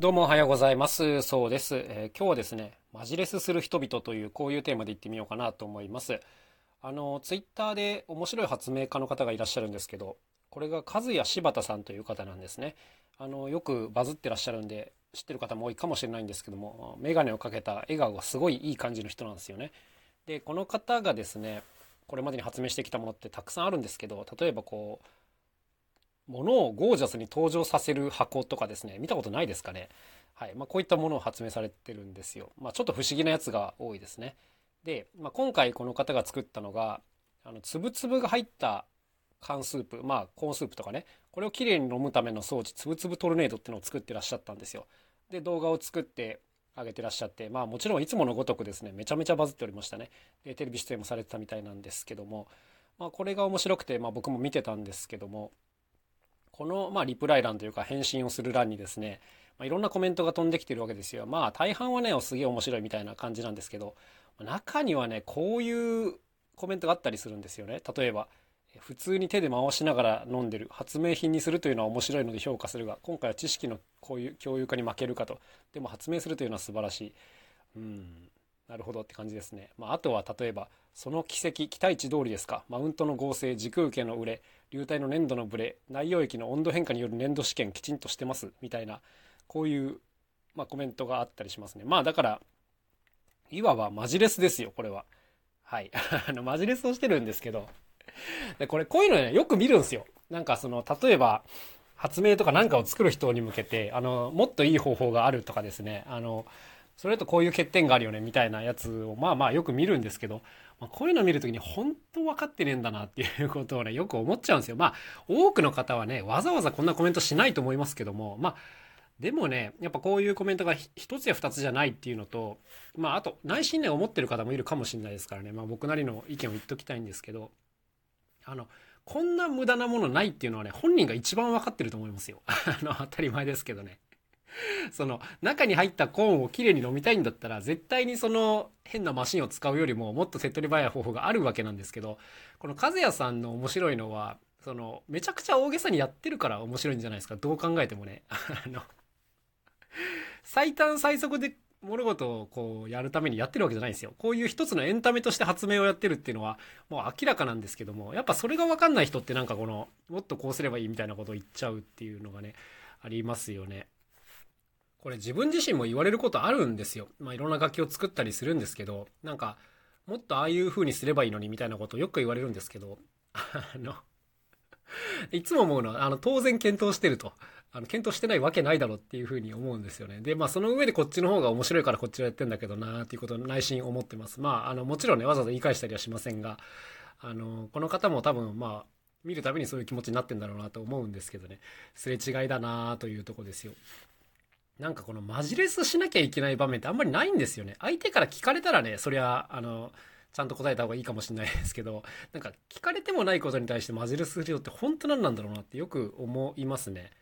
どうもおはようございます。そうです、えー、今日はですね、マジレスする人々というこういうテーマでいってみようかなと思います。あの、ツイッターで面白い発明家の方がいらっしゃるんですけど、これが和也柴田さんという方なんですね。あの、よくバズってらっしゃるんで、知ってる方も多いかもしれないんですけども、メガネをかけた笑顔がすごいいい感じの人なんですよね。で、この方がですね、これまでに発明してきたものってたくさんあるんですけど、例えばこう、ものをゴージャスに登場させる箱とかですね。見たことないですかね。はい。まあ、こういったものを発明されてるんですよ、まあ、ちょっと不思議なやつが多いですね。で、まあ、今回この方が作ったのがあのつぶつぶが入った缶スープ。まあコーンスープとかね。これをきれいに飲むための装置つぶつぶトルネードっていうのを作ってらっしゃったんですよ。で動画を作って上げてらっしゃって。まあもちろんいつものごとくですね。めちゃめちゃバズっておりましたね。でテレビ出演もされてたみたいなんですけども。まあこれが面白くて、まあ、僕も見てたんですけども。この、まあ、リプライ欄というか返信をする欄にですね、まあ、いろんなコメントが飛んできてるわけですよ。まあ大半はね、すげえ面白いみたいな感じなんですけど、中にはね、こういうコメントがあったりするんですよね。例えば、普通に手で回しながら飲んでる発明品にするというのは面白いので評価するが今回は知識のこういう共有化に負けるかとでも発明するというのは素晴らしいうんなるほどって感じですね、まあ、あとは例えばその奇跡期待値通りですか。マウントの合成時空系の売れ流体の粘土のブレ内容液の温度変化による粘土試験きちんとしてますみたいなこういう、まあ、コメントがあったりしますね。まあだからいわばマジレスですよこれは。はい。あのマジレスをしてるんですけど。でこれこういうのねよく見るんですよ。なんかその例えば発明とか何かを作る人に向けてあのもっといい方法があるとかですね。あのそれとこういう欠点があるよねみたいなやつをまあまあよく見るんですけどまあ、こういうの見るときに本当分かってねえんだなっていうことをね、よく思っちゃうんですよ。まあ、多くの方はね、わざわざこんなコメントしないと思いますけども、まあ、でもね、やっぱこういうコメントが一つや二つじゃないっていうのと、まあ、あと、内心ね、思ってる方もいるかもしれないですからね、まあ、僕なりの意見を言っときたいんですけど、あの、こんな無駄なものないっていうのはね、本人が一番分かってると思いますよ。あの、当たり前ですけどね。その中に入ったコーンをきれいに飲みたいんだったら絶対にその変なマシンを使うよりももっと手っ取り早い方法があるわけなんですけどこの和也さんの面白いのはそのめちゃくちゃ大げさにやってるから面白いんじゃないですかどう考えてもね あの最短最速で物事をこうやるためにやってるわけじゃないんですよ。こういう一つのエンタメとして発明をやってるっていうのはもう明らかなんですけども、やっぱそれがわかんない人ってなんかこの、もっとこうすればいいみたいなことを言っちゃうっていうのがね、ありますよね。これ自分自身も言われることあるんですよ。まあいろんな楽器を作ったりするんですけど、なんか、もっとああいう風にすればいいのにみたいなことをよく言われるんですけど、あの、いつも思うのは、あの、当然検討してると。あの、検討してないわけないだろっていう風に思うんですよね。で、まあその上でこっちの方が面白いからこっちはやってんだけどなっていうことを内心思ってます。まあ、あの、もちろんね、わざわざ言い返したりはしませんが、あの、この方も多分まあ、見るたびにそういう気持ちになってんだろうなと思うんですけどね、すれ違いだなというとこですよ。なんかこのマジレスしなきゃいけない場面ってあんまりないんですよね。相手から聞かれたらね、そりゃ、あの、ちゃんと答えた方がいいかもしれないですけど、なんか聞かれてもないことに対してマジレスするよって本当なんなんだろうなってよく思いますね。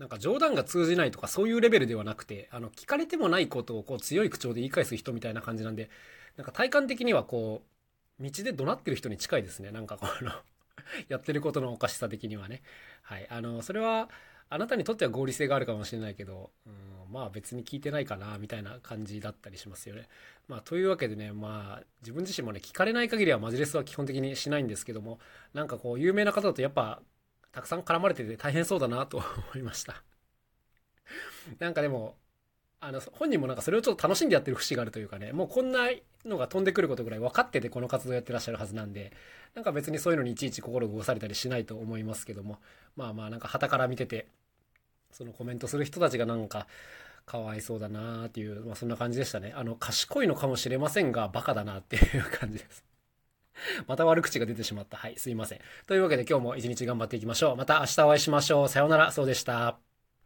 なんか冗談が通じないとかそういうレベルではなくて、あの、聞かれてもないことをこう強い口調で言い返す人みたいな感じなんで、なんか体感的にはこう、道で怒鳴ってる人に近いですね。なんかこの やってることのおかしさ的にはね。はい。あの、それは、あなたにとっては合理性があるかもしれないけど、うん、まあ別に聞いてないかな、みたいな感じだったりしますよね。まあというわけでね、まあ自分自身もね、聞かれない限りはマジレスは基本的にしないんですけども、なんかこう有名な方だとやっぱたくさん絡まれてて大変そうだなと思いました。なんかでも、あの、本人もなんかそれをちょっと楽しんでやってる節があるというかね、もうこんなのが飛んでくることぐらい分かっててこの活動やってらっしゃるはずなんで、なんか別にそういうのにいちいち心動かされたりしないと思いますけども、まあまあなんか旗から見てて、そのコメントする人たちがなんか、かわいそうだなーっていう、まあそんな感じでしたね。あの、賢いのかもしれませんが、バカだなっていう感じです。また悪口が出てしまった。はい、すいません。というわけで今日も一日頑張っていきましょう。また明日お会いしましょう。さようなら、そうでした。